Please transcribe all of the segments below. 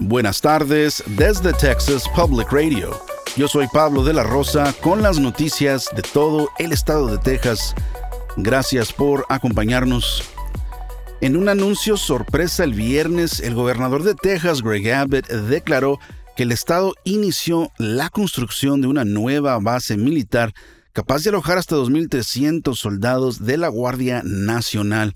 Buenas tardes desde Texas Public Radio. Yo soy Pablo de la Rosa con las noticias de todo el estado de Texas. Gracias por acompañarnos. En un anuncio sorpresa el viernes, el gobernador de Texas, Greg Abbott, declaró que el estado inició la construcción de una nueva base militar capaz de alojar hasta 2.300 soldados de la Guardia Nacional.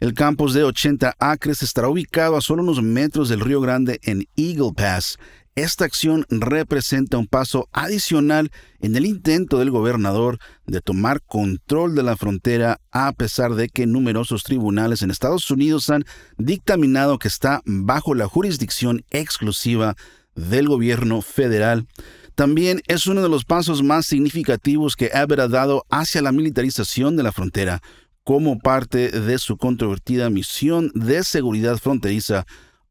El campus de 80 acres estará ubicado a solo unos metros del Río Grande en Eagle Pass. Esta acción representa un paso adicional en el intento del gobernador de tomar control de la frontera a pesar de que numerosos tribunales en Estados Unidos han dictaminado que está bajo la jurisdicción exclusiva del gobierno federal. También es uno de los pasos más significativos que Abbott ha dado hacia la militarización de la frontera, como parte de su controvertida misión de seguridad fronteriza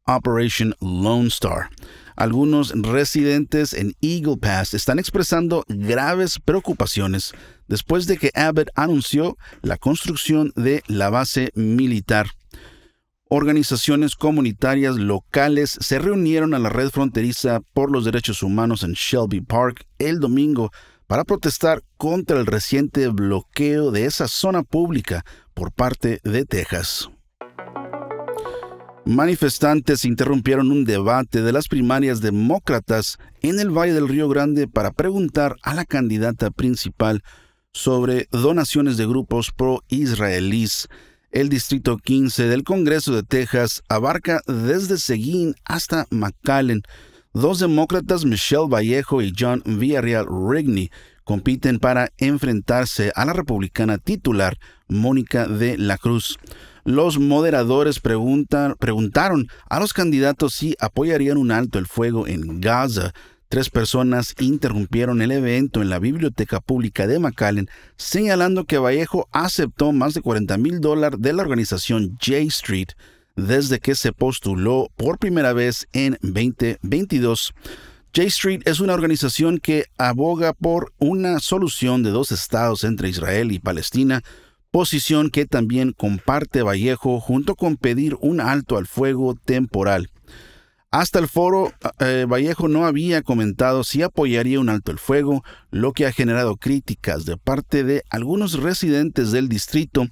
Operation Lone Star. Algunos residentes en Eagle Pass están expresando graves preocupaciones después de que Abbott anunció la construcción de la base militar. Organizaciones comunitarias locales se reunieron a la red fronteriza por los derechos humanos en Shelby Park el domingo para protestar contra el reciente bloqueo de esa zona pública por parte de Texas. Manifestantes interrumpieron un debate de las primarias demócratas en el Valle del Río Grande para preguntar a la candidata principal sobre donaciones de grupos pro-israelíes. El Distrito 15 del Congreso de Texas abarca desde Seguin hasta McAllen, Dos demócratas, Michelle Vallejo y John Villarreal Rigney, compiten para enfrentarse a la republicana titular, Mónica de la Cruz. Los moderadores preguntaron a los candidatos si apoyarían un alto el fuego en Gaza. Tres personas interrumpieron el evento en la biblioteca pública de McAllen, señalando que Vallejo aceptó más de 40 mil dólares de la organización J Street desde que se postuló por primera vez en 2022. J Street es una organización que aboga por una solución de dos estados entre Israel y Palestina, posición que también comparte Vallejo junto con pedir un alto al fuego temporal. Hasta el foro, eh, Vallejo no había comentado si apoyaría un alto al fuego, lo que ha generado críticas de parte de algunos residentes del distrito,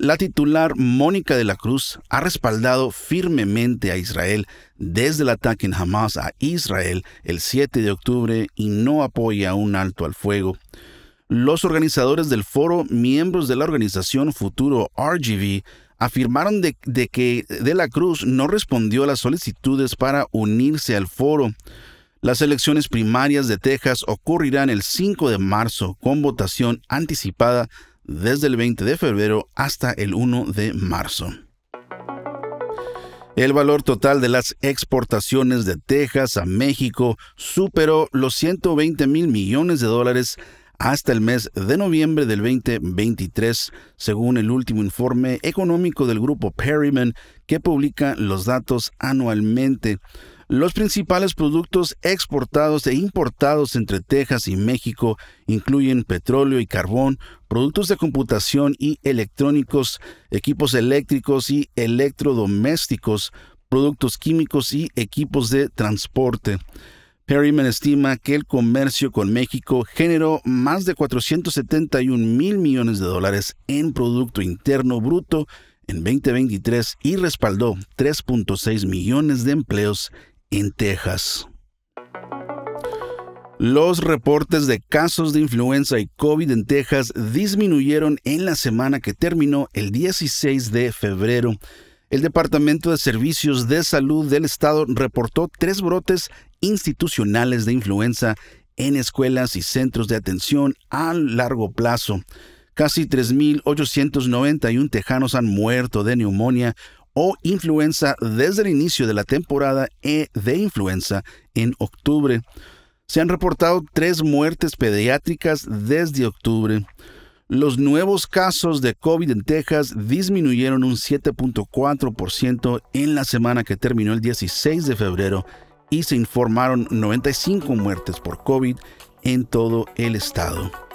la titular Mónica de la Cruz ha respaldado firmemente a Israel desde el ataque en Hamas a Israel el 7 de octubre y no apoya un alto al fuego. Los organizadores del foro, miembros de la organización Futuro RGV, afirmaron de, de que de la Cruz no respondió a las solicitudes para unirse al foro. Las elecciones primarias de Texas ocurrirán el 5 de marzo con votación anticipada desde el 20 de febrero hasta el 1 de marzo. El valor total de las exportaciones de Texas a México superó los 120 mil millones de dólares hasta el mes de noviembre del 2023, según el último informe económico del grupo Perryman, que publica los datos anualmente. Los principales productos exportados e importados entre Texas y México incluyen petróleo y carbón, productos de computación y electrónicos, equipos eléctricos y electrodomésticos, productos químicos y equipos de transporte. Perryman estima que el comercio con México generó más de 471 mil millones de dólares en Producto Interno Bruto en 2023 y respaldó 3.6 millones de empleos en Texas. Los reportes de casos de influenza y COVID en Texas disminuyeron en la semana que terminó el 16 de febrero. El Departamento de Servicios de Salud del Estado reportó tres brotes institucionales de influenza en escuelas y centros de atención a largo plazo. Casi 3.891 tejanos han muerto de neumonía o influenza desde el inicio de la temporada e de influenza en octubre. Se han reportado tres muertes pediátricas desde octubre. Los nuevos casos de COVID en Texas disminuyeron un 7.4% en la semana que terminó el 16 de febrero y se informaron 95 muertes por COVID en todo el estado.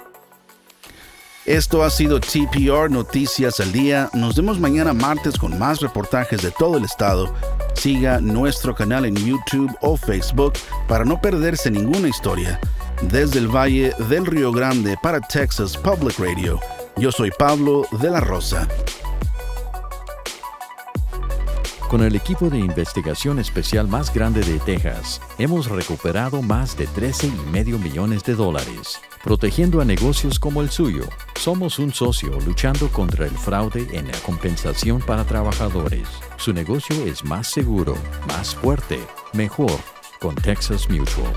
Esto ha sido TPR Noticias al Día. Nos vemos mañana martes con más reportajes de todo el estado. Siga nuestro canal en YouTube o Facebook para no perderse ninguna historia. Desde el Valle del Río Grande para Texas Public Radio. Yo soy Pablo de la Rosa. Con el equipo de investigación especial más grande de Texas, hemos recuperado más de 13,5 millones de dólares, protegiendo a negocios como el suyo. Somos un socio luchando contra el fraude en la compensación para trabajadores. Su negocio es más seguro, más fuerte, mejor con Texas Mutual.